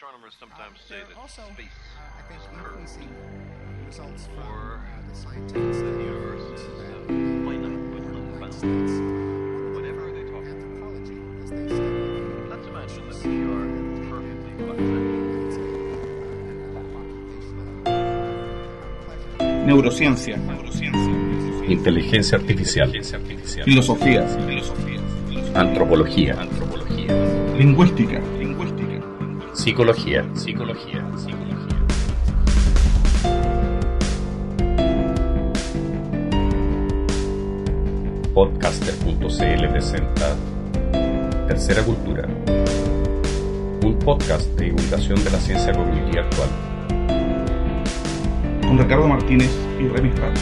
Astronomers sometimes say There are that also, space uh, I think, increasing results from uh, the scientific study universe of uh. States. Whatever they talk about. Anthropology, as they say. Let's imagine that we are perfectly flat. Neurociencia, Inteligencia artificial. filosofía, Antropología. lingüística, Psicología. Psicología. Podcaster.cl presenta Tercera Cultura. Un podcast de divulgación de la ciencia cognitiva actual. con Ricardo Martínez y Remy Ramos.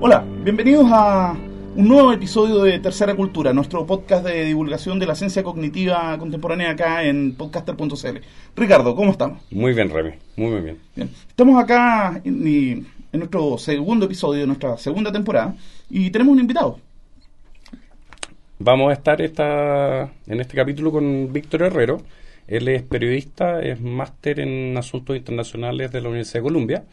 Hola, bienvenidos a un nuevo episodio de Tercera Cultura, nuestro podcast de divulgación de la ciencia cognitiva contemporánea acá en podcaster.cl. Ricardo, ¿cómo estamos? Muy bien, Remy. Muy, muy bien. Bien. Estamos acá en, en nuestro segundo episodio de nuestra segunda temporada y tenemos un invitado. Vamos a estar esta, en este capítulo con Víctor Herrero. Él es periodista, es máster en asuntos internacionales de la Universidad de Columbia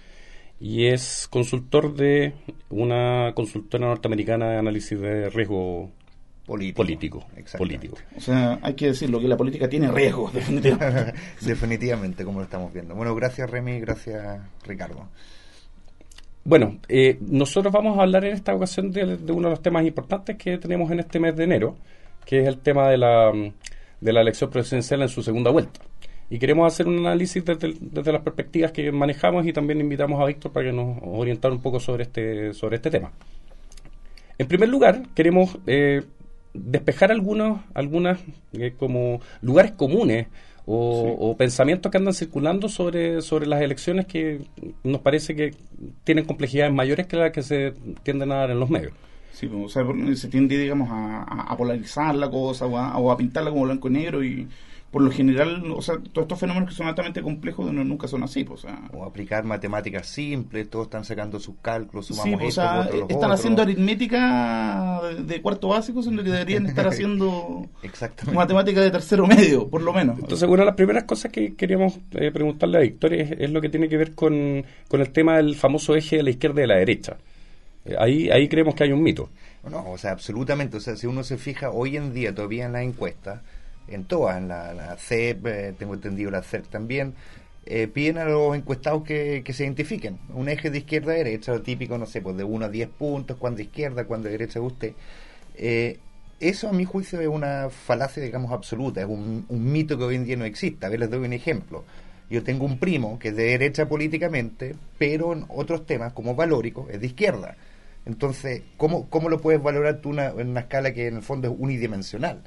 y es consultor de una consultora norteamericana de análisis de riesgo Político. político. Exactamente. político. O sea, hay que decirlo que la política tiene riesgos, definitivamente. Definitivamente, como lo estamos viendo. Bueno, gracias Remy, gracias Ricardo. Bueno, eh, nosotros vamos a hablar en esta ocasión de, de uno de los temas importantes que tenemos en este mes de enero, que es el tema de la, de la elección presidencial en su segunda vuelta. Y queremos hacer un análisis desde, desde las perspectivas que manejamos y también invitamos a Víctor para que nos orientara un poco sobre este, sobre este tema. En primer lugar, queremos eh, despejar algunos algunas eh, como lugares comunes o, o pensamientos que andan circulando sobre, sobre las elecciones que nos parece que tienen complejidades mayores que las que se tienden a dar en los medios. Sí, pues, o sea, se tiende, digamos, a, a- a polarizar la cosa o a, o a pintarla como blanco y negro y por lo general, o sea, todos estos fenómenos que son altamente complejos no- nunca son así, pues, o sea... O aplicar matemáticas simples, todos están sacando sus cálculos, sumamos Sí, pues, o esto, sea, otro, los están otros. haciendo aritmética de, cuarto básico, sino que deberían estar haciendo matemática de tercero medio, por lo menos. Entonces, una de las primeras cosas que queríamos eh, preguntarle a Víctor es, es lo que tiene que ver con, con el tema del famoso eje de la izquierda y de la derecha. Eh, ahí, ahí creemos que hay un mito. No, o sea, absolutamente. O sea, si uno se fija hoy en día todavía en las encuestas, en todas, en la, la CEP, eh, tengo entendido la CEP también, eh, piden a los encuestados que, se identifiquen. Un eje de izquierda a derecha, lo típico, no sé, pues de 1 a 10 puntos, cuando izquierda, cuando derecha usted. Eh, eso, a mi juicio, es una falacia, digamos, absoluta. Es un, un mito que hoy en día no existe. A ver, les doy un ejemplo. Yo tengo un primo que es de derecha políticamente, pero en otros temas, como valórico, es de izquierda. Entonces, ¿cómo, cómo lo puedes valorar tú una- en una escala que en el fondo es unidimensional?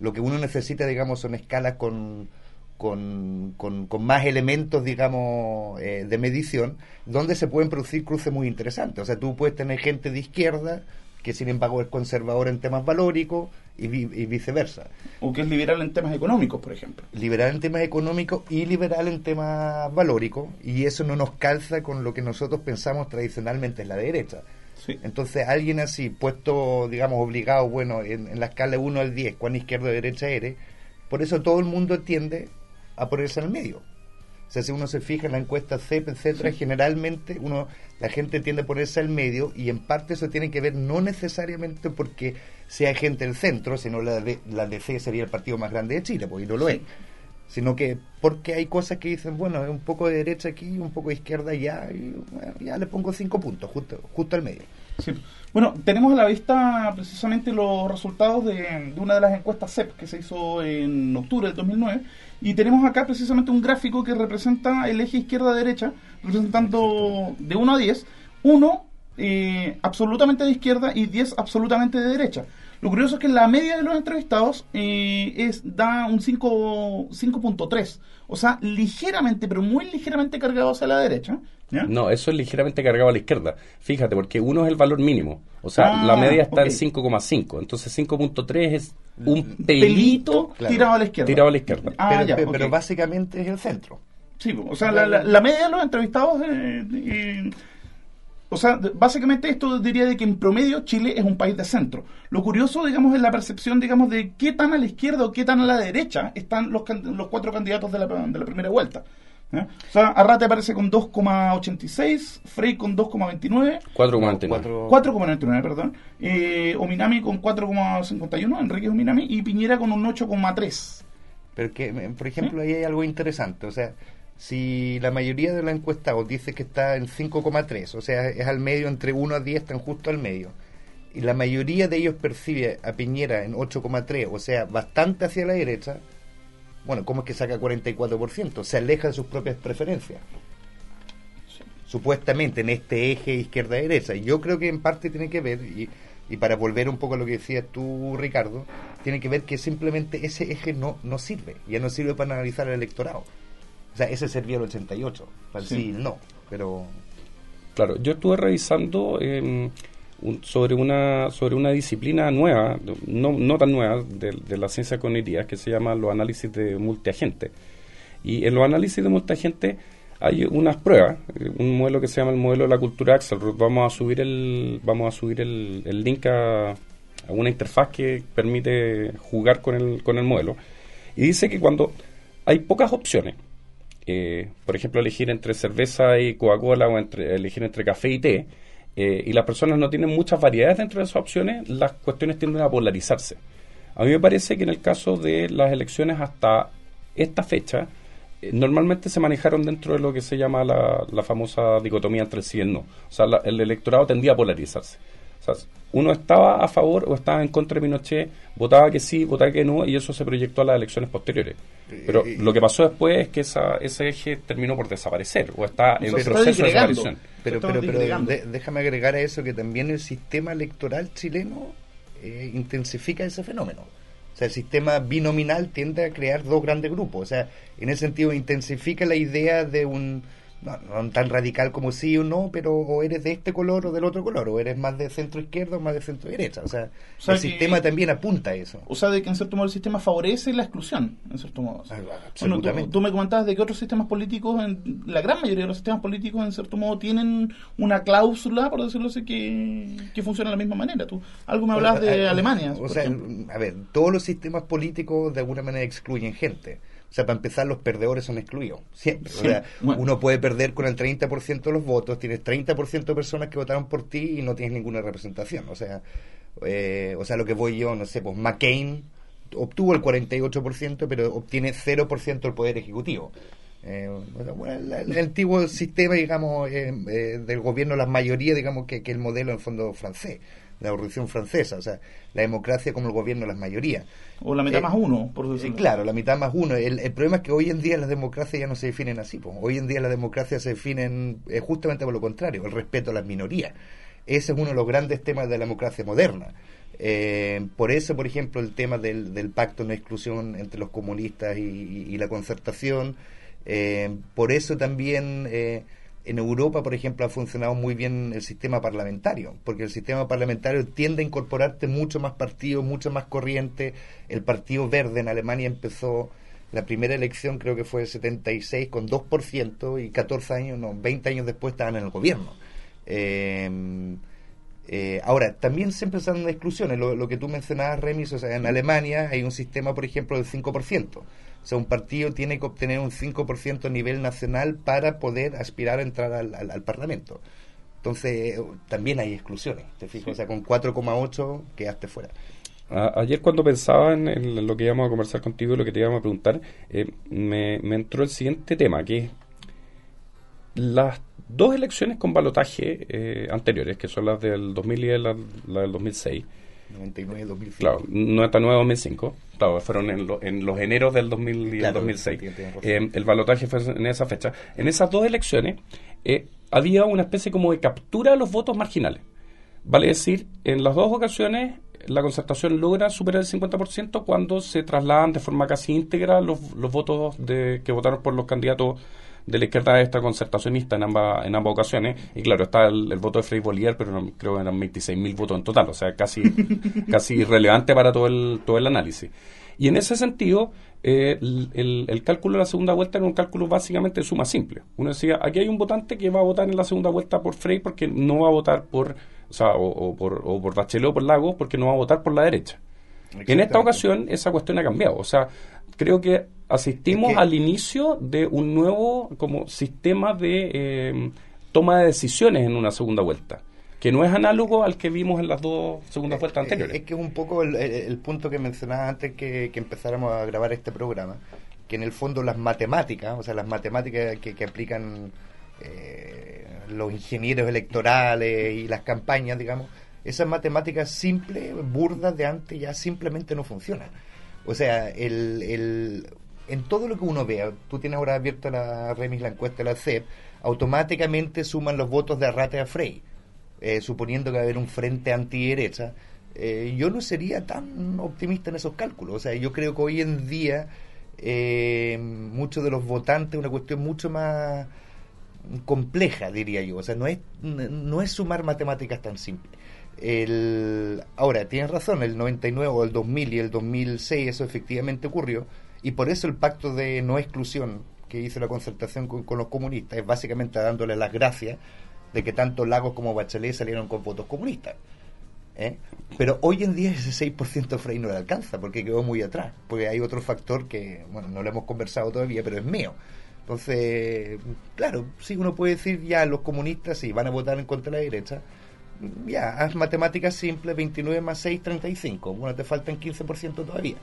Lo que uno necesita, digamos, son escalas con, con, con- con más elementos, digamos, eh, de medición, donde se pueden producir cruces muy interesantes. O sea, tú puedes tener gente de izquierda que sin embargo es conservadora en temas valóricos y, y viceversa. O que es liberal en temas económicos, por ejemplo. Liberal en temas económicos y liberal en temas valóricos, y eso no nos calza con lo que nosotros pensamos tradicionalmente en la derecha. Sí. Entonces, alguien así, puesto, digamos, obligado, bueno, en, en la escala 1 al 10, cuán izquierda o derecha eres, por eso todo el mundo tiende a ponerse en el medio. O sea, si uno se fija en la encuesta CEP, etcétera, generalmente uno, la gente tiende a ponerse al medio y en parte eso tiene que ver no necesariamente porque sea gente del centro, sino la, de, la DC sería el partido más grande de Chile, pues y no lo es. Sino que porque hay cosas que dicen, bueno, un poco de derecha aquí, un poco de izquierda allá, y bueno, ya le pongo cinco puntos, justo, justo al medio. Sí. Bueno, tenemos a la vista precisamente los resultados de, de una de las encuestas CEP que se hizo en octubre del 2009 y tenemos acá precisamente un gráfico que representa el eje izquierda-derecha, representando de 1 a 10, 1 eh, absolutamente de izquierda y 10 absolutamente de derecha. Lo curioso es que la media de los entrevistados eh, es da un 5 5.3, o sea, ligeramente, pero muy ligeramente cargado hacia la derecha. ¿ya? No, eso es ligeramente cargado a la izquierda. Fíjate, porque uno es el valor mínimo. O sea, Ah, la media está ok. en 5,5. Entonces 5.3 es un pelito pelito claro. tirado a la izquierda. tirado a la izquierda. Ah, pero, ya, pero básicamente es el centro. Sí, o sea, la, la- la media de los entrevistados eh, eh, o sea, básicamente esto diría de que en promedio Chile es un país de centro. Lo curioso, digamos, es la percepción, digamos, de qué tan a la izquierda o qué tan a la derecha están los, can- los cuatro candidatos de la, de la primera vuelta. ¿eh? O sea, Arrate aparece con 2,86, Frey con 2,29, 4,49. Cuatro- 4,99, perdón, eh, Ominami con 4,51, Enrique Ominami, y Piñera con un 8,3. Pero que, por ejemplo, ahí hay algo interesante. O sea, si la mayoría de los encuestados dice que está en 5,3, o sea, es al medio, entre 1 a 10 están justo al medio, y la mayoría de ellos percibe a Piñera en 8,3, o sea, bastante hacia la derecha, bueno, ¿cómo es que saca 44%? Se aleja de sus propias preferencias. Supuestamente en este eje izquierda-derecha. Y Yo creo que en parte tiene que ver, y, y para volver un poco a lo que decías tú, Ricardo, tiene que ver que simplemente ese eje no, no sirve. Ya no sirve para analizar el electorado. O sea, ese servía el 88. Para Sí. sí, no. Pero Claro, yo estuve revisando eh, un- sobre una sobre una disciplina nueva, no, no tan nueva, de, de la ciencia cognitiva, que se llama los análisis de multiagente. Y en los análisis de multiagente hay unas pruebas, eh, un modelo que se llama el modelo de la cultura Axelrod. Vamos a subir el vamos a subir el, el link a, a una interfaz que permite jugar con el, con el modelo. Y dice que cuando hay pocas opciones, eh, por ejemplo, elegir entre cerveza y Coca-Cola o entre, elegir entre café y té, eh, y las personas no tienen muchas variedades dentro de esas opciones, las cuestiones tienden a polarizarse. A mí me parece que en el caso de las elecciones hasta esta fecha, eh, normalmente se manejaron dentro de lo que se llama la, la famosa dicotomía entre sí y el no. O sea, la- el electorado tendía a polarizarse. O sea, uno estaba a favor o estaba en contra de Pinochet, votaba que sí, votaba que no, y eso se proyectó a las elecciones posteriores. Pero lo que pasó después es que esa, ese eje terminó por desaparecer, o está en proceso de desaparición. Pero, pero, pero de- déjame agregar a eso que también el sistema electoral chileno eh, intensifica ese fenómeno. O sea, el sistema binominal tiende a crear dos grandes grupos. O sea, en ese sentido intensifica la idea de un, no, no tan radical como sí o no, pero o eres de este color o del otro color, o eres más de centro izquierda o más de centro derecha. O sea, O sea el que- sistema también apunta a eso. O sea, de que en cierto modo el sistema favorece la exclusión, en cierto modo. Ah, Bueno, tú, tú me comentabas de que otros sistemas políticos, en- la gran mayoría de los sistemas políticos, en cierto modo, tienen una cláusula, por decirlo así, que, que funciona de la misma manera. Tú algo me hablabas de Eh, Alemania. O sea, ejemplo. a ver, todos los sistemas políticos de alguna manera excluyen gente. O sea, para empezar, los perdedores son excluidos. Siempre. Sí, O sea, bueno. uno puede perder con el 30% de los votos, tienes 30% de personas que votaron por ti y no tienes ninguna representación. O sea, eh, o sea lo que voy yo, no sé, pues McCain obtuvo el 48%, pero obtiene 0% del poder ejecutivo. Eh, bueno, el, el antiguo sistema, digamos, eh, eh, del gobierno, la mayoría, digamos, que, que el modelo en el fondo francés, la revolución francesa, o sea, la democracia como el gobierno de las mayorías. o la mitad eh, más uno, por Sí, decirlo claro, la mitad más uno. El, el problema es que hoy en día las democracias ya no se definen así. po. Hoy en día las democracias se definen eh, justamente por lo contrario, el respeto a las minorías. Ese es uno de los grandes temas de la democracia moderna. Eh, por eso, por ejemplo, el tema del, del pacto de no exclusión entre los comunistas y, y- y la concertación. Eh, por eso también eh, en Europa, por ejemplo, ha funcionado muy bien el sistema parlamentario, porque el sistema parlamentario tiende a incorporarte mucho más partidos, mucho más corriente. El Partido Verde en Alemania empezó la primera elección, creo que fue el 76, con 2%, y 14 años, no, 20 años después estaban en el gobierno. Eh, eh, ahora, también se empezaron exclusiones, lo, lo que tú mencionabas, Remis, o sea, en Alemania hay un sistema, por ejemplo, del 5%. O sea, un partido tiene que obtener un 5% a nivel nacional para poder aspirar a entrar al, al- al Parlamento. Entonces, también hay exclusiones, ¿te fijas? O sea, con 4,8 quedaste fuera. A- ayer cuando pensaba en, el- lo que íbamos a conversar contigo y lo que te íbamos a preguntar, eh, me, me entró el siguiente tema, que es las dos elecciones con balotaje eh, anteriores, que son las del 2000 y la, la del 2006, 99, 2005. claro, 99-2005, claro, fueron en, lo- en los eneros del 2000 y el Claro, 2006. tienes razón. Eh, el balotaje fue en esa fecha. En esas dos elecciones eh, había una especie como de captura de los votos marginales. Vale decir, en las dos ocasiones la concertación logra superar el 50% cuando se trasladan de forma casi íntegra los, los votos de, que votaron por los candidatos de la izquierda extraconcertacionista en ambas, en ambas ocasiones. Y claro, está el, el voto de Frei Bolívar, pero no- creo que eran 26.000 votos en total, o sea, casi, casi irrelevante para todo el, todo el análisis. Y en ese sentido, eh, el, el- el cálculo de la segunda vuelta era un cálculo básicamente de suma simple. Uno decía, aquí hay un votante que va a votar en la segunda vuelta por Frey porque no va a votar por, o sea, o, o por, o por Bachelet o por Lagos porque no va a votar por la derecha. En esta ocasión esa cuestión ha cambiado. O sea, creo que asistimos Es que- al inicio de un nuevo como sistema de eh, toma de decisiones en una segunda vuelta, que no es análogo al que vimos en las dos segundas vueltas anteriores. Es que es un poco el, el- el punto que mencionaba antes que, que empezáramos a grabar este programa, que en el fondo las matemáticas, o sea, las matemáticas que, que aplican eh, los ingenieros electorales y las campañas, digamos, esas matemáticas simples, burdas de antes, ya simplemente no funcionan. O sea, el, el- en todo lo que uno vea, tú tienes ahora abierta la remis, la encuesta de la CEP, automáticamente suman los votos de Arrate a Frey, eh, suponiendo que va a haber un frente antiderecha. Eh, yo no sería tan optimista en esos cálculos. O sea, yo creo que hoy en día eh, muchos de los votantes, una cuestión mucho más compleja, diría yo. O sea, no es, no es sumar matemáticas tan simple. El, ahora, tienes razón, el 99 o el 2000 y el 2006 eso efectivamente ocurrió y por eso el pacto de no exclusión que hizo la concertación con, los comunistas es básicamente dándole las gracias de que tanto Lagos como Bachelet salieron con votos comunistas. ¿eh? Pero hoy en día ese 6% Frey no le alcanza porque quedó muy atrás, porque hay otro factor que, bueno, no lo hemos conversado todavía, pero es mío. Entonces, claro, sí uno puede decir ya los comunistas sí van a votar en contra de la derecha. Ya, haz matemáticas simples, 29 más 6, 35. Bueno, te faltan 15% todavía.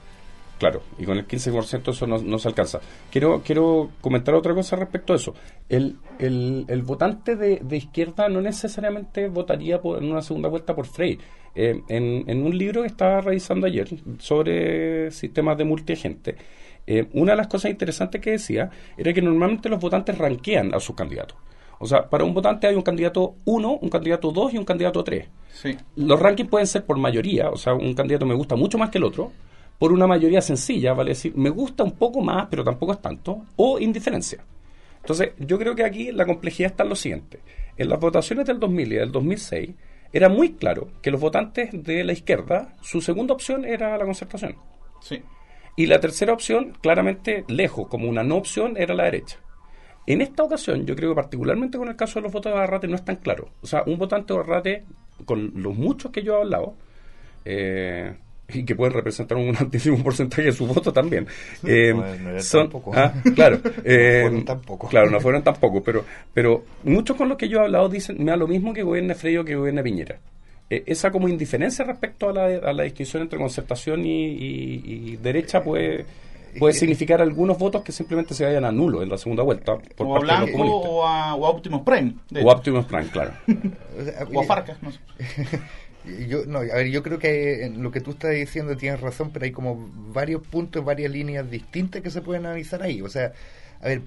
Claro, y con el 15% eso no, no se alcanza. Quiero quiero comentar otra cosa respecto a eso. El, el, el votante de, de izquierda no necesariamente votaría por, en una segunda vuelta por Frey. Eh, en, en un libro que estaba revisando ayer sobre sistemas de multiagente, eh, una de las cosas interesantes que decía era que normalmente los votantes ranquean a sus candidatos. O sea, para un votante hay un candidato 1, un candidato 2 y un candidato 3. Sí. Los rankings pueden ser por mayoría, o sea, un candidato me gusta mucho más que el otro, por una mayoría sencilla, vale decir, me gusta un poco más, pero tampoco es tanto, o indiferencia. Entonces, yo creo que aquí la complejidad está en lo siguiente. En las votaciones del 2000 y del 2006, era muy claro que los votantes de la izquierda, su segunda opción era la concertación. Sí. Y la tercera opción, claramente lejos, como una no opción, era la derecha. En esta ocasión, yo creo que particularmente con el caso de los votos de Arrate no es tan claro. O sea, un votante de Arrate, con los muchos que yo he hablado, eh, y que pueden representar un altísimo porcentaje de su voto también, eh, No, no son, tampoco. ah, claro, eh, fueron tampoco. claro, no fueron tampoco, pero, pero muchos con los que yo he hablado dicen, me da lo mismo que gobierne Frey o que gobierne Piñera. Eh, esa como indiferencia respecto a la, a la distinción entre concertación y, y- y derecha puede, puede significar algunos votos que simplemente se vayan a nulo en la segunda vuelta por o a de los Blanco comunistas. o a, o a Optimus Prime. de O. Optimus Prime, claro. O, a Farcas, no sé. Yo, no, a ver, yo creo que en lo que tú estás diciendo tienes razón, pero hay como varios puntos, varias líneas distintas que se pueden analizar ahí. O sea, a ver,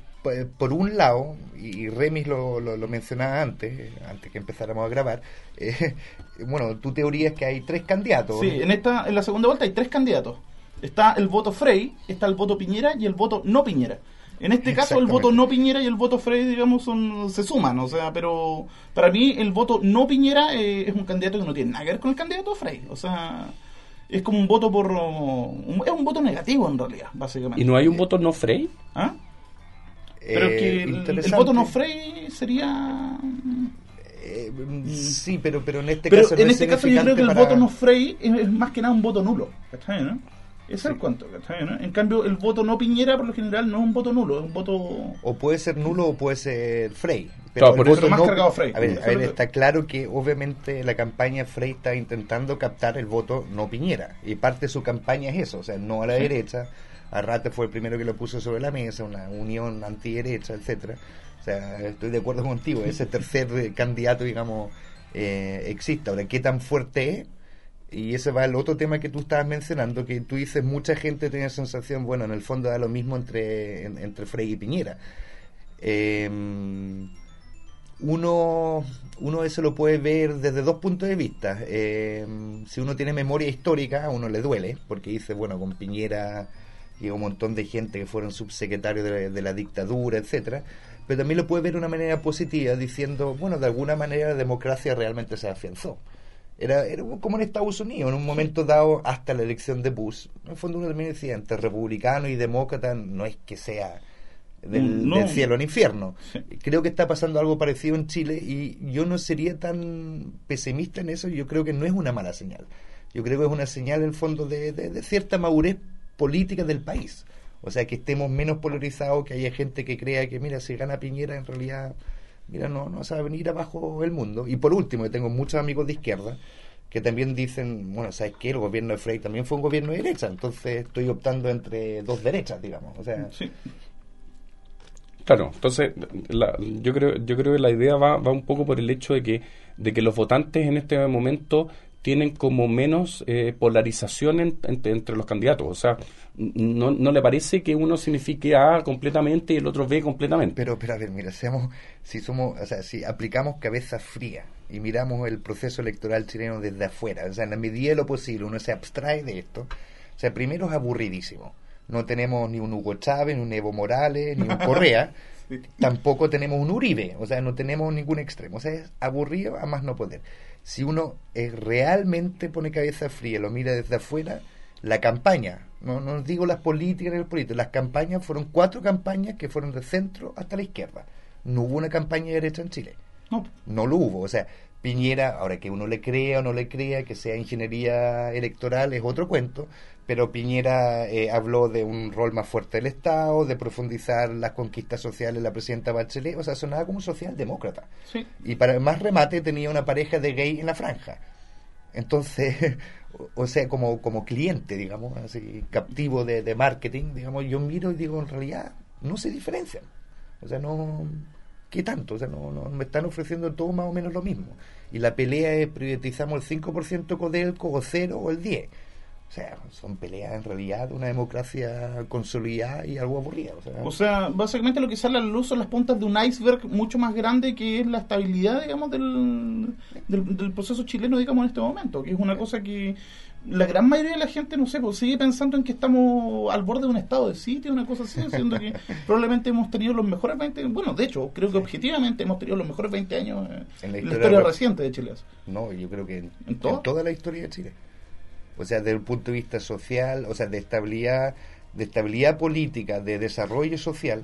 por un lado, y Remis lo, lo, lo mencionaba antes, antes que empezáramos a grabar, eh, bueno, tu teoría es que hay tres candidatos. Sí, en esta en la segunda vuelta hay tres candidatos. Está el voto Frey, está el voto Piñera y el voto no Piñera. En este caso el voto no Piñera y el voto Frey, digamos, son, se suman, o sea, pero para mí el voto no Piñera eh, es un candidato que no tiene nada que ver con el candidato Frey, o sea, es como un voto por un- es un voto negativo en realidad, básicamente. ¿Y no hay un voto no Frey? ¿Ah? Pero Eh, que el, voto no Frey sería Eh, mm, sí, pero, pero en este Pero caso no en es este caso yo creo que el voto no Frey es, es más que nada un voto nulo. ¿Cachai, no? Ese es el cuento, ¿cachai, no? En cambio, el voto no Piñera, por lo general, no es un voto nulo, es un voto... o puede ser nulo o puede ser Frey. Claro, el por voto eso- más cargado Frey. A ver, a ver, está claro que obviamente la campaña Frey está intentando captar el voto no Piñera. Y parte de su campaña es eso, o sea, no a la derecha. Arrate fue el primero que lo puso sobre la mesa, una unión antiderecha, etcétera. O sea, estoy de acuerdo contigo, ese tercer eh, candidato, digamos, eh, existe. Ahora, ¿qué tan fuerte es? Y ese va al otro tema que tú estabas mencionando, que tú dices, mucha gente tiene sensación, bueno, en el fondo da lo mismo entre, en- entre Frey y Piñera. Eh, uno, uno eso lo puede ver desde dos puntos de vista. Eh, si uno tiene memoria histórica, a uno le duele, porque dice, bueno, con Piñera llega un montón de gente que fueron subsecretarios de la, de la dictadura, etcétera, pero también lo puede ver de una manera positiva, diciendo, bueno, de alguna manera la democracia realmente se afianzó. Era, era como en Estados Unidos, en un momento dado, hasta la elección de Bush. En el fondo uno también decía, entre republicano y demócrata no es que sea del, No. del cielo al infierno. Creo que está pasando algo parecido en Chile y yo no sería tan pesimista en eso, yo creo que no es una mala señal. Yo creo que es una señal, en el fondo, de, de- de cierta madurez política del país. O sea, que estemos menos polarizados, que haya gente que crea que, mira, si gana Piñera, en realidad, mira, no, no a venir abajo el mundo. Y por último, yo tengo muchos amigos de izquierda que también dicen, bueno, ¿sabes qué? El gobierno de Frey también fue un gobierno de derecha, entonces estoy optando entre dos derechas, digamos. O sea, Sí. Claro, entonces la- yo creo yo creo que la idea va, va un poco por el hecho de que de que los votantes en este momento tienen como menos eh, polarización en- entre, entre los candidatos. O sea, no, no le parece que uno signifique A completamente y el otro B completamente. Pero, pero a ver, mira, seamos, si somos, o sea, si aplicamos cabeza fría y miramos el proceso electoral chileno desde afuera, o sea, en la medida de lo posible, uno se abstrae de esto. O sea, primero es aburridísimo. No tenemos ni un Hugo Chávez, ni un Evo Morales, ni un Correa. Tampoco tenemos un Uribe, o sea, no tenemos ningún extremo. O sea, es aburrido a más no poder. Si uno eh, realmente pone cabeza fría, lo mira desde afuera, la campaña, no, no digo las políticas ni el político, las campañas fueron cuatro campañas que fueron del centro hasta la izquierda. No hubo una campaña de derecha en Chile. No, No lo hubo. O sea, Piñera, ahora que uno le crea o no le crea que sea ingeniería electoral es otro cuento, pero Piñera eh, habló de un rol más fuerte del Estado, de profundizar las conquistas sociales de la presidenta Bachelet, o sea, sonaba como un socialdemócrata. sí. Y para más remate tenía una pareja de gay en la franja. Entonces, o- o sea, como, como cliente, digamos, así, captivo de, de marketing, digamos, yo miro y digo, en realidad no se diferencian. O sea, no... ¿Qué tanto? O sea, no, no me están ofreciendo todo más o menos lo mismo. Y la pelea es privatizamos el 5% Codelco o 0 o el 10. O sea, son peleas en realidad de una democracia consolidada y algo aburrida. O sea, O sea, básicamente lo que sale a la luz son las puntas de un iceberg mucho más grande que es la estabilidad, digamos, del, del, del proceso chileno, digamos, en este momento, que es una cosa que la gran mayoría de la gente, no sé, pues sigue pensando en que estamos al borde de un estado de sitio, una cosa así, siendo que probablemente hemos tenido los mejores 20, bueno, de hecho, creo que objetivamente hemos tenido los mejores 20 años eh, En la en la historia historia re- reciente de Chile. No, yo creo que en, ¿En todo? en toda la historia de Chile. O sea, desde el punto de vista social, o sea, de estabilidad, de estabilidad política, de desarrollo social.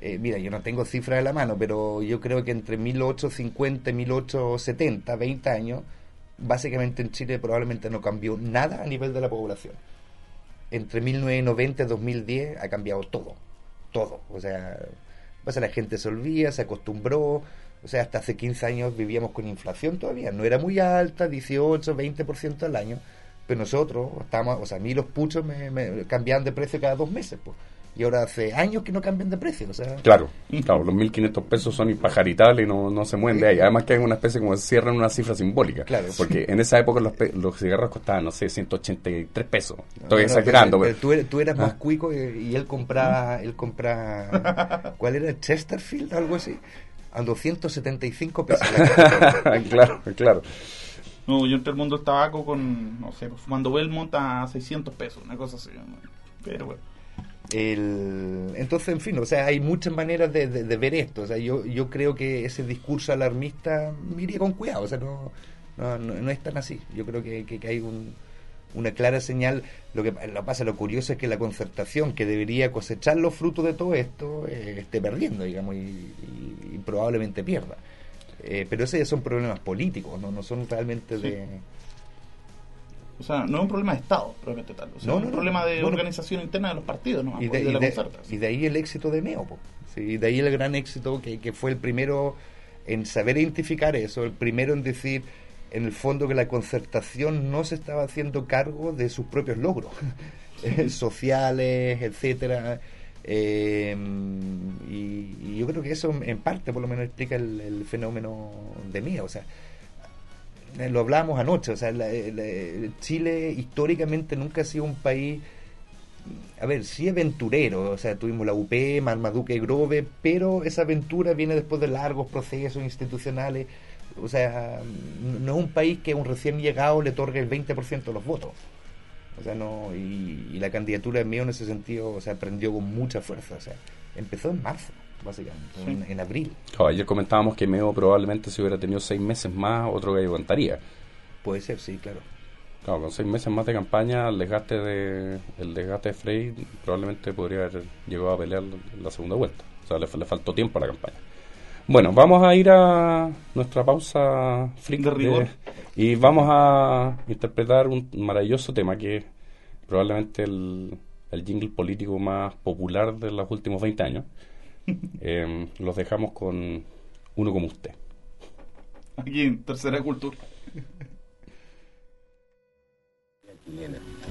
eh, mira, yo no tengo cifras de la mano, pero yo creo que entre 1850 y 1870, 20 años, básicamente en Chile probablemente no cambió nada a nivel de la población. Entre 1990 y 2010 ha cambiado todo, todo. O sea, pasa la gente se olvida, se acostumbró. O sea, hasta hace 15 años vivíamos con inflación todavía. No era muy alta, 18, 20% al año. Pero nosotros estábamos, o sea, a mí los puchos me, me cambiaban de precio cada dos meses. Pues. Y ahora hace años que no cambian de precio. O sea, Claro, claro, los 1.500 pesos son impajaritables y no, no se mueven de ahí. Además que hay una especie como cierran una cifra simbólica. Claro. Porque en esa época los, pe- los cigarros costaban, no sé, 183 pesos. Estoy No, no, exagerando, pero, pero... tú, tú eras más Ah. cuico y, y él compraba, él compraba, ¿cuál era? Chesterfield, algo así, a 275 pesos. la claro, claro. No, yo entré al mundo del tabaco con, no sé, pues, fumando Belmont a 600 pesos, una cosa así. Pero bueno. El, entonces, en fin, o sea, hay muchas maneras de, de- de ver esto. O sea, yo, yo creo que ese discurso alarmista mire con cuidado. O sea, no, no, no, no es tan así. Yo creo que, que- que hay un- una clara señal. Lo que lo pasa, lo curioso es que la concertación que debería cosechar los frutos de todo esto eh, esté perdiendo, digamos, y, y- y probablemente pierda. Eh, pero esos ya son problemas políticos, no, no son realmente de... O sea, no es un problema de Estado, probablemente tal. O sea, No, es no, un no. problema de organización interna de los partidos, ¿no? y de, de, la de- y de ahí el éxito de Meo. po. Sí, de ahí el gran éxito que, que fue el primero en saber identificar eso, el primero en decir, en el fondo, que la concertación no se estaba haciendo cargo de sus propios logros eh, sociales, etcétera. Eh, y, y yo creo que eso en parte por lo menos explica el, el fenómeno de Meo. O sea, lo hablábamos anoche, o sea, la- la- Chile históricamente nunca ha sido un país, a ver, sí aventurero, o sea, tuvimos la UP, Marmaduke Grove, pero esa aventura viene después de largos procesos institucionales, o sea, no es un país que a un recién llegado le otorgue el 20% de los votos. O sea, no, y, y la candidatura de mío en ese sentido, o sea, prendió con mucha fuerza. O sea, empezó en marzo, básicamente, Sí. en, en abril. Ayer comentábamos que Meo probablemente si hubiera tenido seis meses más, otro gallo cantaría. Puede ser, sí, claro. Claro, con seis meses más de campaña, el desgaste de, el desgaste de Frey probablemente podría haber llegado a pelear la segunda vuelta. O sea, le, le faltó tiempo a la campaña. Bueno, vamos a ir a nuestra pausa freak De rigor. y vamos a interpretar un maravilloso tema que es probablemente el, el jingle político más popular de los últimos 20 años. Eh, los dejamos con uno como usted. Aquí en Tercera Cultura.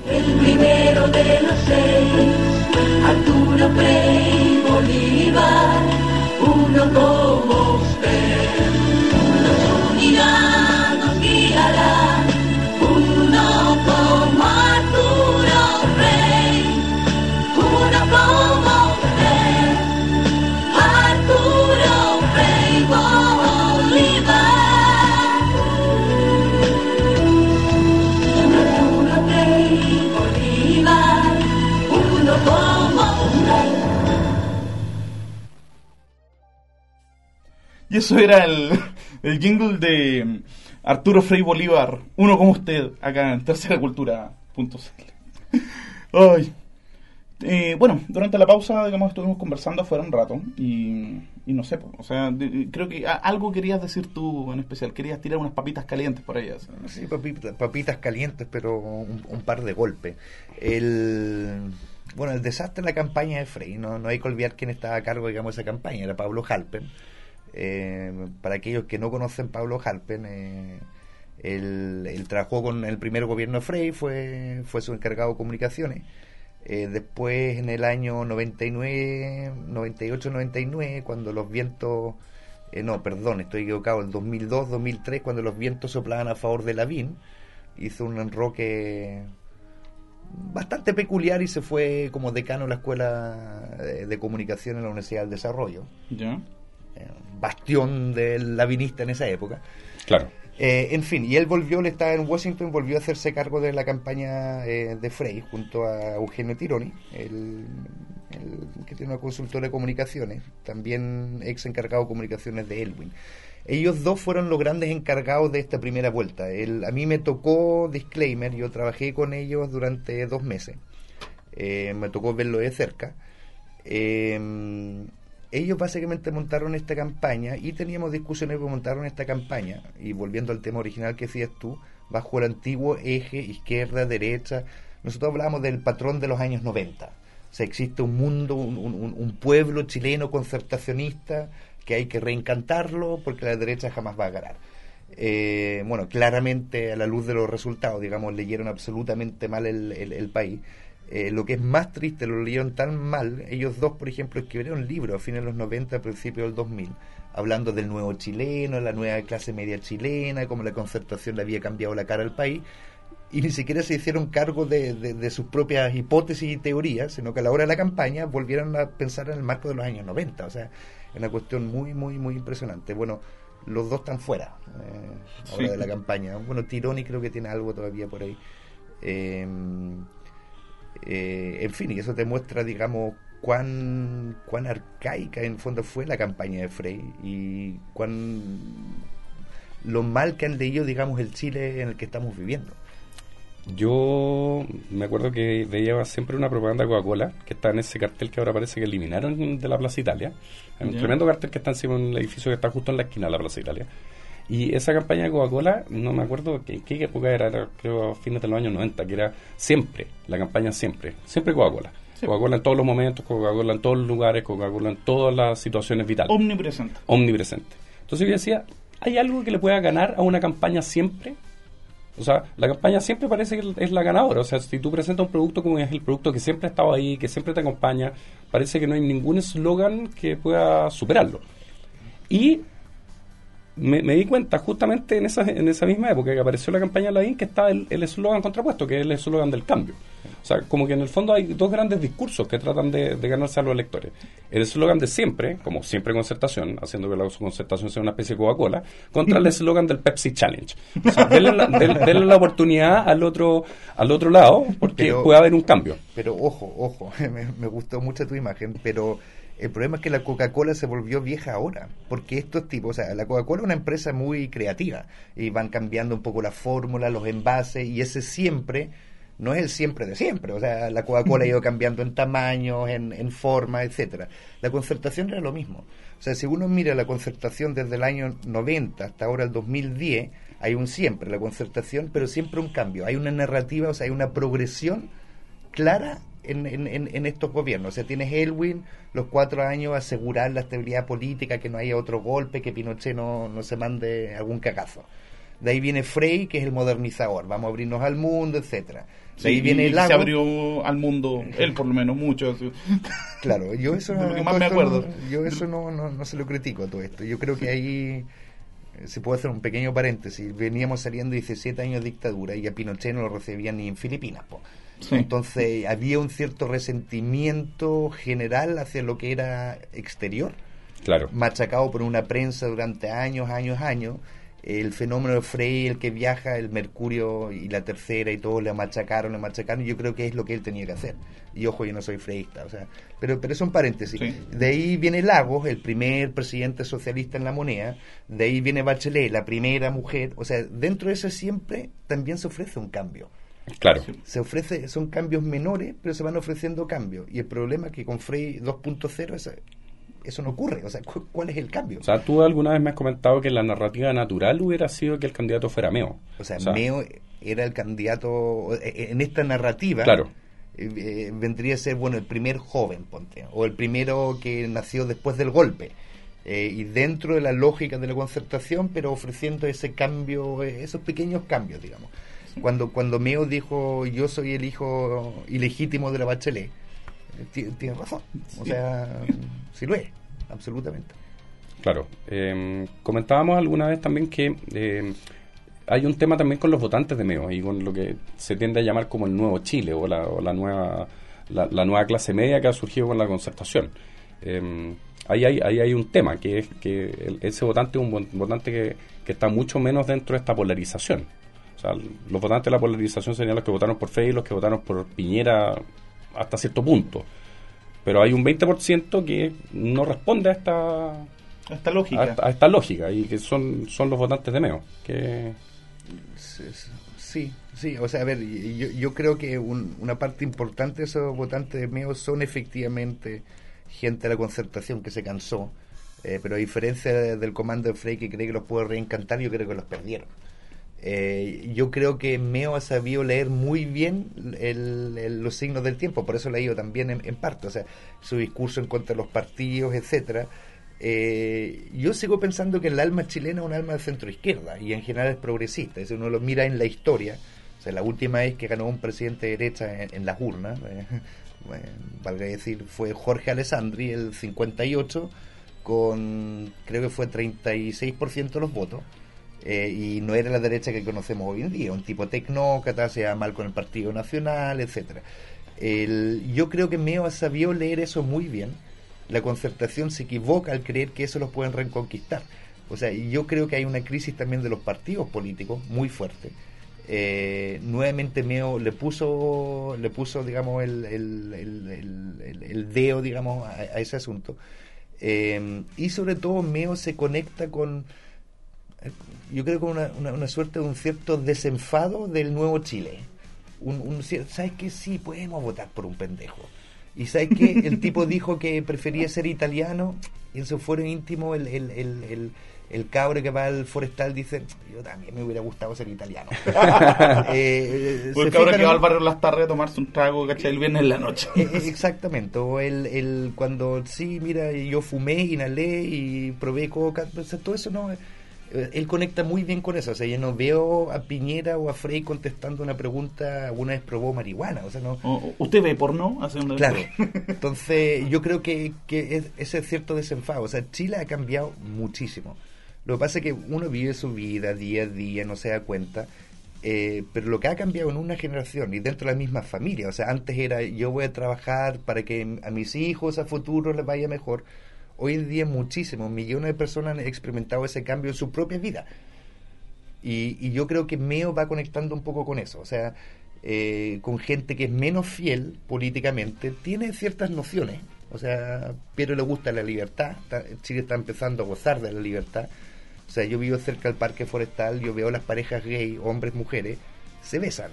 El primero de los seis, Arturo Frei Bolívar, uno como usted. Nos unirá, Y eso era el, el jingle de mm, Arturo Frei Bolívar, uno como usted, acá en terceracultura.cl. Ay. Eh, bueno, durante la pausa, digamos, estuvimos conversando afuera un rato y, no sé, o sea, de- creo que a- algo querías decir tú en especial, querías tirar unas papitas calientes por ellas. Sí, papitas, calientes, pero un, par de golpes. El, bueno, el desastre en la campaña de Frey, no, no hay que olvidar quién estaba a cargo, digamos, de esa campaña, era Pablo Halpen. Eh, para aquellos que no conocen Pablo Halpen, eh, él, trabajó con el primer gobierno de Frey, fue, fue su encargado de comunicaciones. Eh, después, en el año 99, 98-99, cuando los vientos eh, no, perdón, estoy equivocado, el 2002-2003, cuando los vientos soplaban a favor de Lavín, hizo un enroque bastante peculiar y se fue como decano de la Escuela de Comunicación en la Universidad del Desarrollo, ¿Ya? Eh, bastión del lavinista en esa época. Claro. Eh, en fin, y él volvió, él estaba en Washington, volvió a hacerse cargo de la campaña eh, de Frey junto a Eugenio Tironi, el, el que tiene una consultora de comunicaciones, también ex encargado de comunicaciones de Elwin. Ellos dos fueron los grandes encargados de esta primera vuelta. El- a mí me tocó, disclaimer, yo trabajé con ellos durante dos meses. Eh, me tocó verlo de cerca. Eh, ellos básicamente montaron esta campaña y teníamos discusiones que montaron esta campaña. Y volviendo al tema original que decías tú, bajo el antiguo eje izquierda, derecha, nosotros hablábamos del patrón de los años 90. O sea, existe un mundo, un, un- pueblo chileno concertacionista que hay que reencantarlo porque la derecha jamás va a ganar. Eh, bueno, claramente a la luz de los resultados, digamos, leyeron absolutamente mal el, el- el país. Eh, lo que es más triste, lo leyeron tan mal. Ellos dos, por ejemplo, escribieron libros a fines de los 90, a principios del 2000, hablando del nuevo chileno, la nueva clase media chilena, cómo la concertación le había cambiado la cara al país. Y ni siquiera se hicieron cargo de, de- de sus propias hipótesis y teorías, sino que a la hora de la campaña volvieron a pensar en el marco de los años 90. O sea, es una cuestión muy, muy, muy impresionante. Bueno, los dos están fuera eh, ahora Sí. de la campaña. Bueno, Tironi creo que tiene algo todavía por ahí. Eh, eh, en fin, y eso te muestra, digamos, cuán, cuán arcaica en el fondo fue la campaña de Frey y cuán lo mal que han leído, digamos, el Chile en el que estamos viviendo. Yo me acuerdo que veía siempre una propaganda de Coca-Cola que está en ese cartel que ahora parece que eliminaron de la Plaza Italia. Hay un tremendo cartel que está encima de un edificio que está justo en la esquina de la Plaza Italia. Y esa campaña de Coca-Cola, no me acuerdo que- en qué época era, era, creo a fines de los años 90, que era siempre, la campaña siempre, siempre Coca-Cola. Sí. Coca-Cola en todos los momentos, Coca-Cola en todos los lugares, Coca-Cola en todas las situaciones vitales Omnipresente. omnipresente. Entonces yo decía, ¿hay algo que le pueda ganar a una campaña siempre? O sea, la campaña siempre parece que es la ganadora. O sea, si tú presentas un producto como es el producto que siempre ha estado ahí, que siempre te acompaña, parece que no hay ningún eslogan que pueda superarlo. Y me, me di cuenta justamente en esa, en esa misma época que apareció la campaña de Lavín que está el eslogan contrapuesto, que es el eslogan del cambio. O sea, como que en el fondo hay dos grandes discursos que tratan de, de ganarse a los electores. El eslogan de siempre, como siempre concertación, haciendo que la concertación sea una especie de Coca-Cola, contra el eslogan del Pepsi Challenge. O sea, denle la, den- denle la oportunidad al otro, al otro lado, porque Pero- puede haber un cambio. Pero ojo, ojo, me, me gustó mucho tu imagen, pero el problema es que la Coca-Cola se volvió vieja ahora, porque estos tipos, o sea, la Coca-Cola es una empresa muy creativa y van cambiando un poco la fórmula, los envases y ese siempre no es el siempre de siempre, o sea, la Coca-Cola ha ido cambiando en tamaños, en, en forma, etcétera. La concertación era lo mismo. O sea, si uno mira la concertación desde el año 90 hasta ahora el 2010, hay un siempre la concertación, pero siempre un cambio. Hay una narrativa, o sea, hay una progresión clara en, en, en, estos gobiernos. O sea, tienes Elwin, los cuatro años, asegurar la estabilidad política, que no haya otro golpe, que Pinochet no, no se mande algún cagazo. De ahí viene Frey, que es el modernizador, vamos a abrirnos al mundo, etcétera. De ahí Sí, viene el se Lago. abrió al mundo, él por lo menos, mucho. Claro, yo eso, más me acuerdo. no- yo eso no, no, no se lo critico a todo esto. Yo creo que ahí eh, se puede hacer un pequeño paréntesis. Veníamos saliendo 17 años de dictadura y a Pinochet no lo recibían ni en Filipinas. po. Sí. Entonces había un cierto resentimiento general hacia lo que era exterior, Claro. machacado por una prensa durante años, años, años. El fenómeno de Frey, el que viaja, el Mercurio y la tercera y todo, le machacaron, le machacaron. Yo creo que es lo que él tenía que hacer. Y ojo, yo no soy freísta, o sea, pero, pero es un paréntesis. Sí. De ahí viene Lagos, el primer presidente socialista en la moneda. De ahí viene Bachelet, la primera mujer. O sea, dentro de eso siempre también se ofrece un cambio Claro. se ofrece, son cambios menores, pero se van ofreciendo cambios. Y el problema es que con Frey 2.0 eso, eso no ocurre. O sea, cu- ¿cuál es el cambio? O sea, tú alguna vez me has comentado que la narrativa natural hubiera sido que el candidato fuera Meo. O sea, Meo era el candidato, eh, en esta narrativa, Claro. eh, eh, vendría a ser, bueno, el primer joven, ponte, o el primero que nació después del golpe. Eh, y dentro de la lógica de la concertación, pero ofreciendo ese cambio, eh, esos pequeños cambios, digamos. Cuando, cuando Meo dijo, yo soy el hijo ilegítimo de la Bachelet, eh, ti- tiene razón. O Sí. sea, sí lo es, absolutamente. Claro. Eh, comentábamos alguna vez también que eh, hay un tema también con los votantes de Meo y con lo que se tiende a llamar como el nuevo Chile o la, o la nueva la, la nueva clase media que ha surgido con la concertación. Eh, ahí, hay, ahí hay un tema, que es que el- ese votante es un vo- votante que, que está mucho menos dentro de esta polarización. Sea, los votantes de la polarización serían los que votaron por Frey y los que votaron por Piñera hasta cierto punto. Pero hay un 20% que no responde a esta, Esta a lógica. esta, a esta lógica y que son, son los votantes de Meo. Que, Sí, sí, o sea, a ver, yo, yo creo que un- una parte importante de esos votantes de MEO son efectivamente gente de la concertación que se cansó, eh, pero a diferencia de- del comando de Frey que cree que los puede reencantar, yo creo que los perdieron. Eh, yo creo que Meo ha sabido leer muy bien el- los signos del tiempo, por eso lo ha ido también en, parte, o sea, su discurso en contra de los partidos, etcétera. Eh, yo sigo pensando que el alma chilena es un alma de centro izquierda y en general es progresista. Si uno lo mira en la historia, o sea, la última vez que ganó un presidente de derecha en, las urnas, eh, valga decir, fue Jorge Alessandri, el 58, con creo que fue 36% de los votos. Eh, y no era la derecha que conocemos hoy en día, un tipo tecnócrata, se da mal con el Partido Nacional, etcétera. El- yo creo que Meo ha sabido leer eso muy bien. La concertación se equivoca al creer que eso los pueden reconquistar. O sea, yo creo que hay una crisis también de los partidos políticos muy fuerte. Eh, nuevamente Meo le puso, le puso digamos, el, el, el, dedo digamos, a, ese asunto. Eh, y sobre todo Meo se conecta con, yo creo con una, una, una suerte de un cierto desenfado del nuevo Chile. Un, un ¿Sabes qué? Sí, podemos votar por un pendejo. Y ¿sabes qué? El tipo dijo que prefería ser italiano y en su fuero íntimo el, el, el, el, el cabro que va al forestal dice, yo también me hubiera gustado ser italiano. Eh, O el ¿se cabrón fijan que va al barrio Las Tardes a tomarse un trago, ¿cachai? El viernes en la noche. eh, eh, Exactamente, o el, el cuando sí, mira, yo fumé, inhalé y probé coca, o sea, todo eso no. Él conecta muy bien con eso, o sea, yo no veo a Piñera o a Frey contestando una pregunta, una vez probó marihuana, o sea, no. ¿Usted ve porno? Hace una- Claro, entonces yo creo que, que es, ese es cierto desenfado, o sea, Chile ha cambiado muchísimo. Lo que pasa es que uno vive su vida día a día, no se da cuenta. eh, pero lo que ha cambiado en una generación y dentro de la misma familia, o sea, antes era yo voy a trabajar para que a mis hijos a futuro les vaya mejor. Hoy en día muchísimos, millones de personas han experimentado ese cambio en su propia vida. Y, y yo creo que Meo va conectando un poco con eso, o sea, eh, con gente que es menos fiel políticamente, tiene ciertas nociones, o sea, pero le gusta la libertad, está- Chile está empezando a gozar de la libertad. O sea, yo vivo cerca del parque forestal, yo veo las parejas gay, hombres, mujeres, se besan.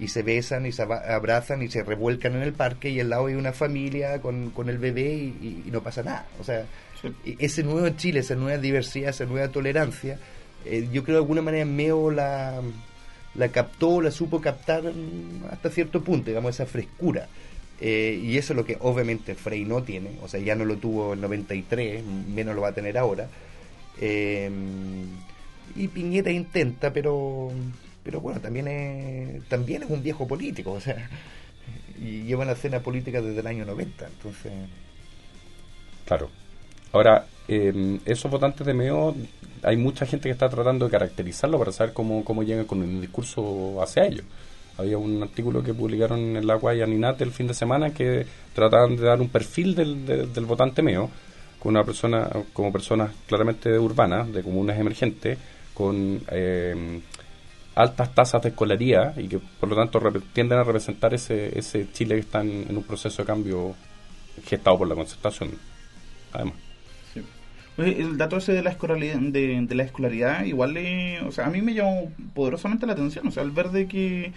Y se besan y se abrazan y se revuelcan en el parque y al lado hay una familia con, con el bebé y, no pasa nada. O sea, Sí. e- ese nuevo Chile, esa nueva diversidad, esa nueva tolerancia, eh, yo creo de alguna manera Meo la, la captó, la supo captar hasta cierto punto, digamos, esa frescura. Eh, y eso es lo que obviamente Frey no tiene, o sea, ya no lo tuvo en 93, menos lo va a tener ahora. Eh, y Piñera intenta, pero pero bueno, también es, también es un viejo político, o sea, y lleva una escena política desde el año 90, entonces... Claro. Ahora, eh, esos votantes de MEO, hay mucha gente que está tratando de caracterizarlo para saber cómo, cómo llegan con el discurso hacia ellos. Había un artículo que publicaron en el Agua y Aninate el fin de semana que trataban de dar un perfil del, de- del votante MEO con una persona, como personas claramente urbanas, de comunas emergentes, con eh, altas tasas de escolaría y que por lo tanto tienden a representar ese, ese Chile que está en, un proceso de cambio gestado por la concertación, además. El dato ese de la escolaridad, de, de la escolaridad igual le, o sea, a mí me llamó poderosamente la atención, o sea, al ver de que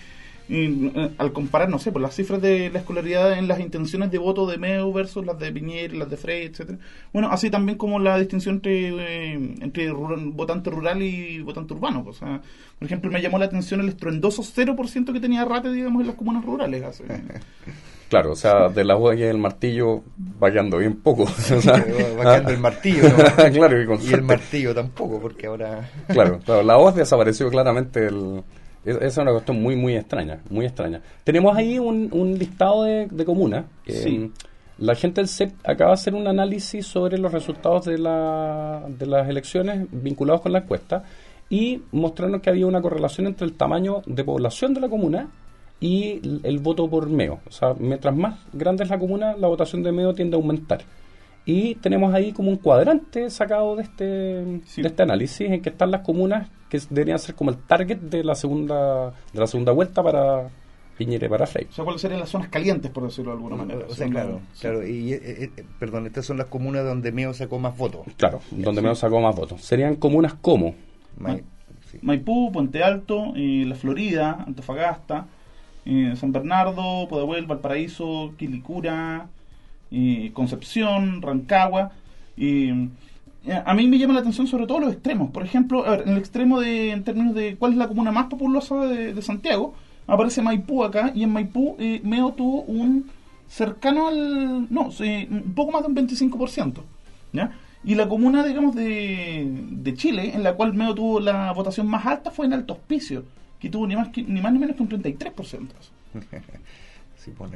eh, eh, al comparar, no sé, por las cifras de la escolaridad en las intenciones de voto de Meu versus las de Piñera, las de Frey, etcétera. Bueno, así también como la distinción entre eh, entre rural- votante rural y votante urbano, pues, o sea, por ejemplo, me llamó la atención el estruendoso 0% que tenía Rate, digamos, en las comunas rurales. Claro, o sea, de la huella y el martillo va quedando bien poco. o sea, va quedando el martillo, ¿no? claro, y, con Y el martillo tampoco, porque ahora... Claro, claro, la voz desapareció claramente. El, esa es una cuestión muy, muy extraña, muy extraña. Tenemos ahí un, un listado de, de comunas. Eh, Sí. La gente del CEP acaba de hacer un análisis sobre los resultados de, la, de las elecciones vinculados con la encuesta y mostraron que había una correlación entre el tamaño de población de la comuna y el voto por MEO. O sea, mientras más grande es la comuna, la votación de MEO tiende a aumentar. Y tenemos ahí como un cuadrante sacado de este, Sí. de este análisis en que están las comunas que deberían ser como el target de la segunda de la segunda vuelta para Piñera y para Frey. O sea, cuáles serían las zonas calientes, por decirlo de alguna manera. O sea, Son- claro, sí. claro. Y, eh, eh, perdón, estas son las comunas donde Meo sacó más votos. Claro, donde menos sacó más votos. Serían comunas como Ma- sí. Maipú, Puente Alto, eh, La Florida, Antofagasta, eh, San Bernardo, Pudahuel, Valparaíso, Quilicura, Concepción, Rancagua. eh, a mí me llama la atención sobre todo los extremos. Por ejemplo, en el extremo de, en términos de cuál es la comuna más populosa de, de Santiago, aparece Maipú acá, y en Maipú eh, Meo tuvo un cercano al... no, sí, un poco más de un 25%. ¿ya? Y la comuna, digamos, de, de Chile, en la cual Meo tuvo la votación más alta, fue en Alto Hospicio, que tuvo ni más, que- ni más ni menos que un 33%.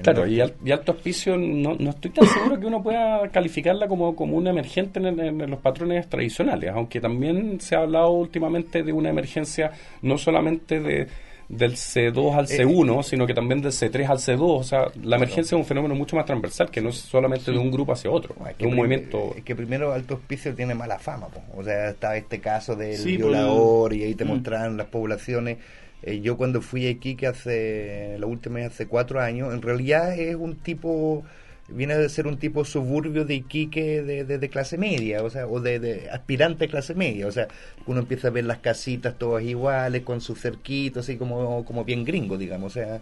Claro, y, al- y alto hospicio no, no estoy tan seguro que uno pueda calificarla como, como una emergente en, en- en los patrones tradicionales, aunque también se ha hablado últimamente de una emergencia no solamente de del C2 al C1, sino que también del C3 al C2, o sea, la emergencia es un fenómeno mucho más transversal, que no es solamente de un grupo hacia otro, No, es que un movimiento... es que primero Alto Hospicio tiene mala fama, po. o sea, está este caso del Sí, violador el- y ahí te Mm. mostraron las poblaciones. Eh, yo cuando fui aquí, que hace la última vez hace cuatro años, en realidad es un tipo, viene a ser un tipo suburbio de Iquique de, de- de clase media, o sea, o de, de aspirante a clase media, o sea, uno empieza a ver las casitas todas iguales, con sus cerquitos, así como, como bien gringo, digamos, o sea,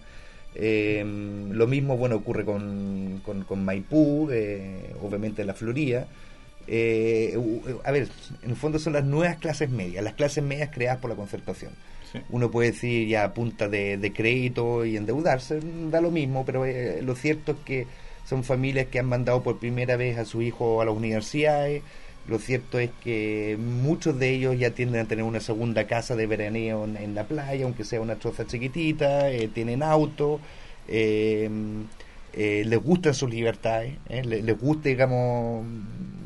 eh, lo mismo, bueno, ocurre con, con, con Maipú, eh, obviamente la Florida. Eh, a ver, en el fondo son las nuevas clases medias, las clases medias creadas por la concertación. Uno puede decir ya a punta de, de crédito y endeudarse, da lo mismo, pero eh, lo cierto es que son familias que han mandado por primera vez a su hijo a las universidades. Lo cierto es que muchos de ellos ya tienden a tener una segunda casa de veraneo en, la playa, aunque sea una troza chiquitita, eh, tienen auto. eh, eh, les gustan sus libertades, ¿eh? le- les, gusta, digamos,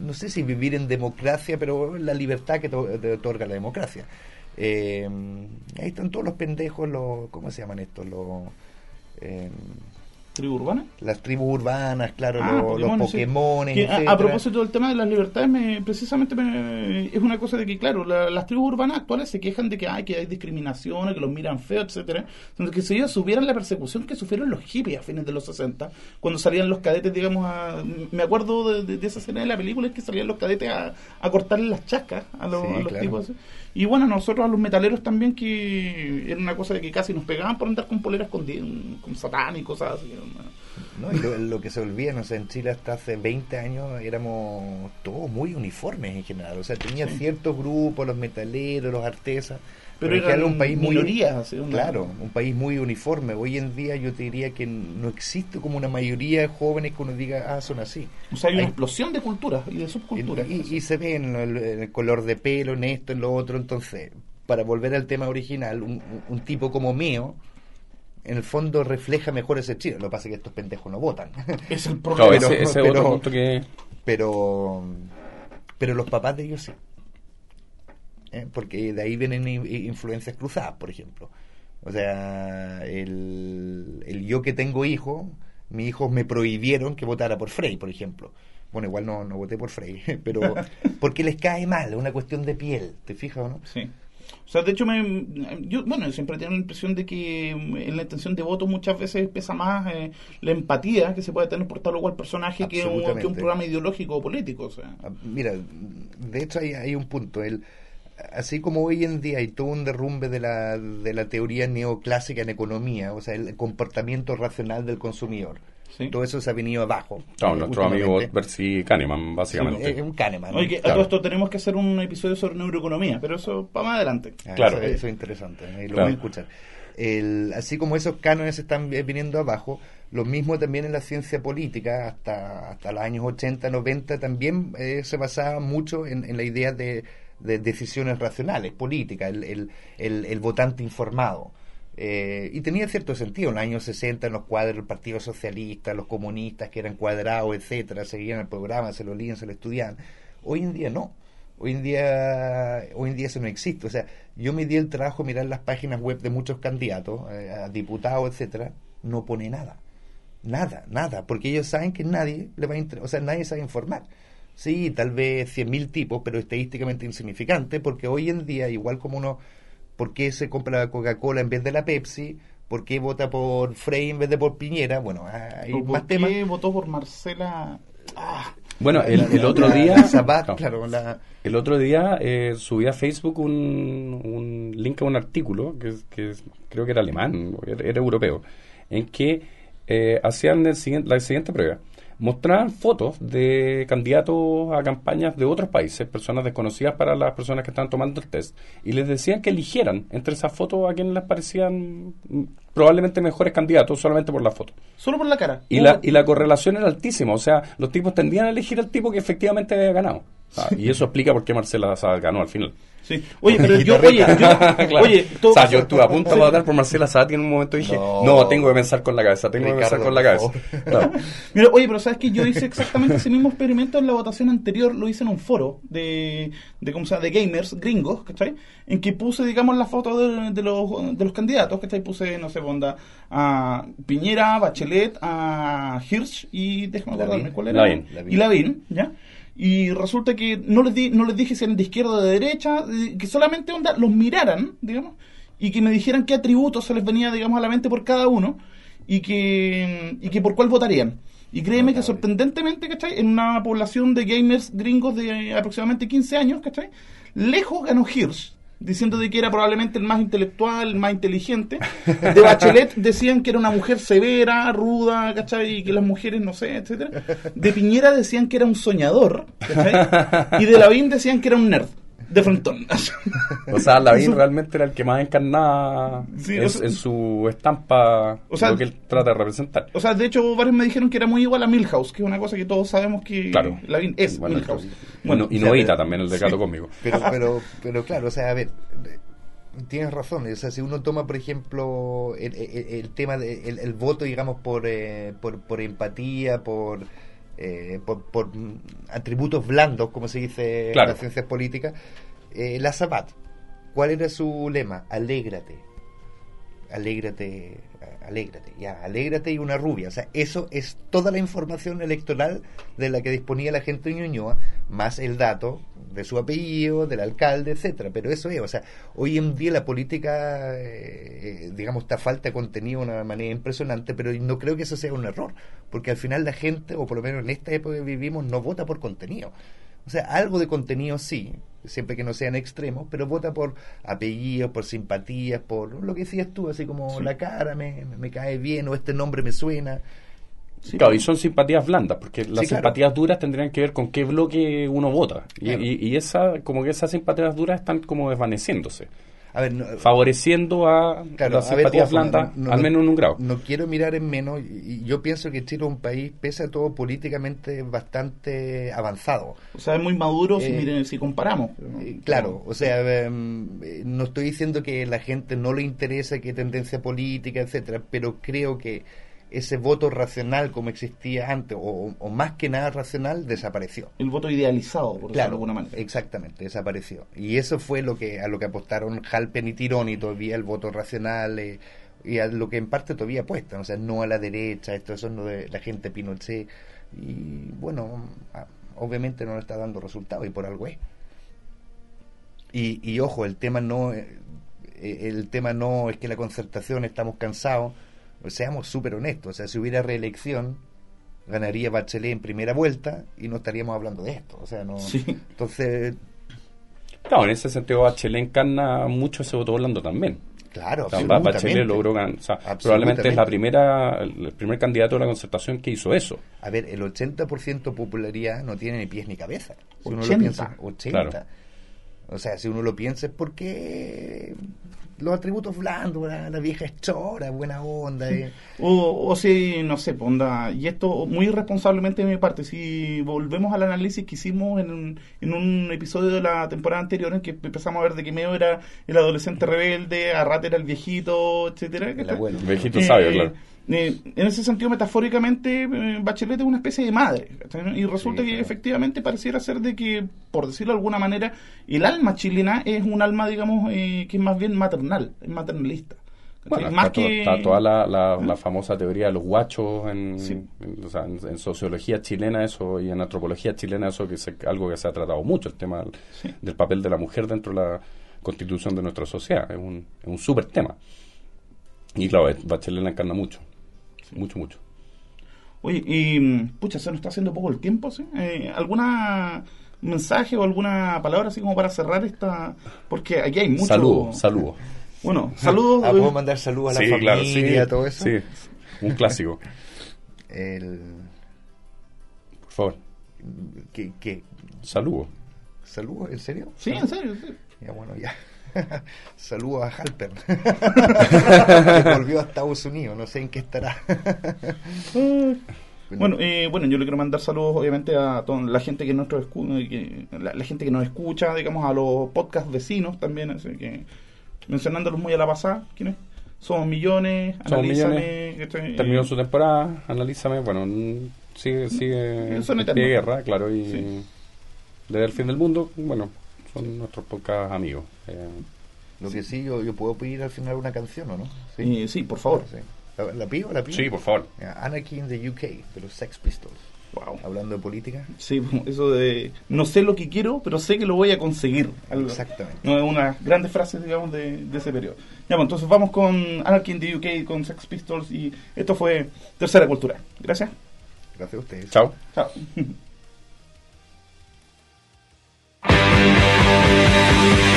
no sé si vivir en democracia, pero la libertad que te otorga la democracia. Eh, ahí están todos los pendejos, los, ¿cómo se llaman estos? Los, eh, ¿Tribu urbana? las tribus urbanas, claro, Ah, los, los Pokémon, sí. A- propósito del tema de las libertades, me, precisamente me- es una cosa de que, claro, la- las tribus urbanas actuales se quejan de que, hay que hay discriminación, que los miran feo, etcétera Entonces, que si ellos supieran la persecución que sufrieron los hippies a fines de los 60, cuando salían los cadetes, digamos, a, me acuerdo de, de- de esa escena de la película, es que salían los cadetes a, a cortarle las chascas a los, Sí, a los claro. tipos. así. Y bueno, nosotros a los metaleros también, que era una cosa de que casi nos pegaban por andar con poleras con, con satán y cosas así. ¿no? Y lo, lo que se olvida, no sé, en Chile hasta hace 20 años éramos todos muy uniformes en general. O sea, tenía ciertos grupos, los metaleros, los artesas. Pero eran un país muy minorías, Claro, un país muy uniforme. Hoy en día yo te diría que no existe como una mayoría de jóvenes que uno diga, ah, son así. O sea, hay una Hay- explosión de culturas y de subculturas. y- y se ve en el, en el color de pelo, en esto, en lo otro. Entonces, para volver al tema original, un, un tipo como mío, en el fondo refleja mejor ese Chile. Lo que pasa es que estos pendejos no votan. es el problema. Pero- ese, ese es pero- otro punto que... pero pero los papás de ellos sí ¿Eh? porque de ahí vienen influencias cruzadas por ejemplo o sea el, el yo que tengo hijo mis hijos me prohibieron que votara por Frey por ejemplo bueno igual no, no voté por Frey pero porque les cae mal es una cuestión de piel te fijas o no Sí. O sea, de hecho, me, yo, bueno, siempre tengo la impresión de que en la intención de voto muchas veces pesa más eh, la empatía que se puede tener por tal o cual personaje que un, que un Absolutamente. programa ideológico o político. O sea. Ah, Mira, de hecho hay, hay un punto. El, así como hoy en día hay todo un derrumbe de la, de la teoría neoclásica en economía, o sea, el comportamiento racional del consumidor. Sí. Todo eso se ha venido abajo. Claro, eh, nuestro amigo. Percy Kahneman, básicamente. Es un Kahneman. ¿no? Oye, que a claro. todo esto tenemos que hacer un episodio sobre neuroeconomía, pero eso para más adelante. Ah, Claro. Eso, eso es interesante, lo Claro. voy a escuchar. El- así como esos cánones están vi- viniendo abajo, lo mismo también en la ciencia política, hasta, hasta los años 80, 90, también eh, se basaba mucho en, en la idea de, de decisiones racionales, políticas, el, el, el- votante informado. Eh, y tenía cierto sentido en los años 60 en los cuadros del Partido Socialista, los comunistas que eran cuadrados, etcétera, seguían el programa, se lo leían, se lo estudiaban. Hoy en día no. Hoy en día hoy en día eso no existe. O sea, yo me di el trabajo mirar las páginas web de muchos candidatos, eh, diputados, etcétera, no pone nada. Nada, nada, porque ellos saben que nadie le va a o sea, nadie sabe informar. Sí, tal vez 100.000 tipos, pero estadísticamente insignificante, porque hoy en día, igual como uno, ¿por qué se compra la Coca-Cola en vez de la Pepsi? ¿Por qué vota por Frey en vez de por Piñera? Bueno, hay ¿Por más qué temas. votó por Marcela? Ah, Bueno, el, el otro día... la claro. claro, la- El otro día eh, subí a Facebook un, un link a un artículo que, creo que era alemán, o era, era europeo, en que eh, hacían el siguiente- la siguiente prueba. Mostraban fotos de candidatos a campañas de otros países, personas desconocidas para las personas que estaban tomando el test, y les decían que eligieran entre esas fotos a quienes les parecían mm, probablemente mejores candidatos solamente por la foto. solo por la cara. Y la, y la correlación era altísima, o sea, los tipos tendían a elegir al tipo que efectivamente había ganado. Ah, y eso explica por qué Marcela Sabat ganó al final. Sí. Oye, pero yo, oye, yo, Claro. oye, todo- o sea, yo estuve a punto de votar por Marcela Sabat y en un momento dije, no, No. tengo que pensar con la cabeza, tengo que pensar con la cabeza. Mira, oye, pero sabes que yo hice exactamente ese mismo experimento en la votación anterior, lo hice en un foro de, de ¿cómo se llama? de gamers gringos, ¿cachai? En que puse, digamos, la foto de, de los, de los candidatos, ¿cachai? Puse, no sé, onda, a Piñera, Bachelet, a Hirsch y déjame acordarme cuál era. Lavín. Y Lavín, ¿ya? Y resulta que no les, di, no les dije si eran de izquierda o de derecha, que solamente onda, los miraran, digamos, y que me dijeran qué atributos se les venía, digamos, a la mente por cada uno, y que, y que por cuál votarían. Y créeme que sorprendentemente, ¿cachai? En una población de gamers gringos de aproximadamente 15 años, ¿cachai? Lejos ganó Hirsch, diciendo de que era probablemente el más intelectual, el más inteligente. De Bachelet decían que era una mujer severa, ruda, ¿cachai? Y que las mujeres, no sé, etcétera. De Piñera decían que era un soñador, ¿cachai? Y de Lavín decían que era un nerd, de frontón. O sea, Lavín realmente era el que más encarnaba Sí, en, o sea- en su estampa O sea- lo que él trata de representar. O sea, de hecho, varios me dijeron que era muy igual a Milhouse, que es una cosa que todos sabemos que Claro. Lavín es Bueno, Milhouse. Bueno, y o sea, Novita pero- también, el de Gato Conmigo. Pero, pero, pero claro, o sea, a ver, Tienes razón, o sea, si uno toma, por ejemplo, el, el- el tema del el voto, digamos, por, eh, por, por empatía, por, eh, por, por, atributos blandos, como se dice Claro. en las ciencias políticas, eh, la Zapat, ¿cuál era su lema? Alégrate. Alégrate, alégrate, ya, alégrate y una rubia. O sea, eso es toda la información electoral de la que disponía la gente de Ñuñoa, más el dato de su apellido, del alcalde, etcétera. Pero eso es, o sea, hoy en día la política, eh, eh, digamos, está falta de contenido de una manera impresionante, pero no creo que eso sea un error, porque al final la gente, o por lo menos en esta época que vivimos, no vota por contenido. O sea, algo de contenido sí, siempre que no sean extremos, pero vota por apellidos, por simpatías, por lo que decías tú, así como la cara me, me cae bien o este nombre me suena. Sí. Claro, y son simpatías blandas, porque las Sí, claro. simpatías duras tendrían que ver con qué bloque uno vota. Y, y- y esa, como que esas simpatías duras están como desvaneciéndose, A ver, no, favoreciendo a Claro, las a ver, no- no- al menos en un grado. No quiero mirar en menos, y yo pienso que Chile es un país, pese a todo, políticamente bastante avanzado. O sea, es muy maduro si, Eh, miren, si comparamos. Eh, Claro, o sea, em, eh, no estoy diciendo que la gente no le interese qué tendencia política, etcétera, pero creo que ese voto racional como existía antes, o, o más que nada racional, desapareció. El voto idealizado, por decirlo de Claro, alguna manera. exactamente, desapareció. Y eso fue lo que a lo que apostaron Halpen y Tironi, todavía el voto racional, eh, y a lo que en parte todavía apuestan, o sea, no a la derecha, esto eso no de la gente Pinochet. Y bueno, ah, obviamente no le está dando resultados y por algo es. Y, y ojo, el tema no eh, el tema no es que la concertación estamos cansados, seamos súper honestos, o sea, si hubiera reelección ganaría Bachelet en primera vuelta y no estaríamos hablando de esto, o sea, no Sí. entonces, Claro, en ese sentido Bachelet encarna mucho ese voto blando también. claro, O sea, Ba- absolutamente. Bachelet logró ganar, o sea, probablemente es la primera, el primer candidato de la concertación que hizo eso. A ver, el 80% popularidad no tiene ni pies ni cabeza. Si uno 80. lo piensa, 80. Claro. O sea, si uno lo piensa es porque los atributos blandos, la, la vieja es chora, buena onda. eh. O, o si, no sé, pues, onda, y esto muy irresponsablemente de mi parte, si volvemos al análisis que hicimos en un, en un episodio de la temporada anterior en que empezamos a ver de que Meo era el adolescente rebelde, Arrat era el viejito, etcétera El abuelo. Viejito sabio, claro. Eh, en ese sentido, metafóricamente, eh, Bachelet es una especie de madre. Y resulta Sí, que claro. efectivamente pareciera ser de que, por decirlo de alguna manera, el alma chilena es un alma, digamos, eh, que es más bien maternal, es maternalista. Bueno, más está, que... está toda la, la- la famosa teoría de los guachos en, Sí. en- o sea, en- en sociología chilena eso y en antropología chilena eso que es algo que se ha tratado mucho, el tema del, Sí. del papel de la mujer dentro de la constitución de nuestra sociedad. Es un, es un súper tema. Y claro, Bachelet la encarna mucho. Mucho, mucho. Oye, y pucha, se nos está haciendo poco el tiempo, ¿sí? Eh, ¿Alguna mensaje o alguna palabra así como para cerrar esta? Porque aquí hay mucho... Saludos, saludos. Bueno, saludos. Ah, ¿Puedo mandar saludos a la Sí, familia, claro, sí. todo eso? Sí, un clásico. El, Por favor, ¿qué, qué? saludos. ¿Saludos? ¿En serio? Sí, en serio. sí. Ya, bueno, ya. Saludos a Halper. que volvió a Estados Unidos, no sé en qué estará. Bueno, eh, bueno, yo le quiero mandar saludos obviamente a toda la gente que, nuestro escu- eh, que la, la gente que nos escucha, digamos a los podcast vecinos también, así que mencionándolos muy a la pasada, ¿quiénes? Somos millones, Somos analízame, millones. Terminó Eh, su temporada, analízame, bueno, sigue, sigue de guerra, claro, y Sí. desde el fin del mundo, bueno, son nuestros podcast amigos. Eh, Lo que sí, yo, yo puedo pedir al final una canción, ¿o no? Sí, eh, sí, por favor. Sí. ¿La, la pido? ¿La pido? sí, por favor. Anarchy in the UK, de los Sex Pistols. Wow. Hablando de política. Sí, eso de no sé lo que quiero, pero sé que lo voy a conseguir. Algo- Exactamente. No, es una grandes frases, digamos, de, de ese periodo. Ya, entonces vamos con Anarchy in the UK, con Sex Pistols, y esto fue Tercera Cultura. Gracias. Gracias a ustedes. Chao. Chao. Thank you.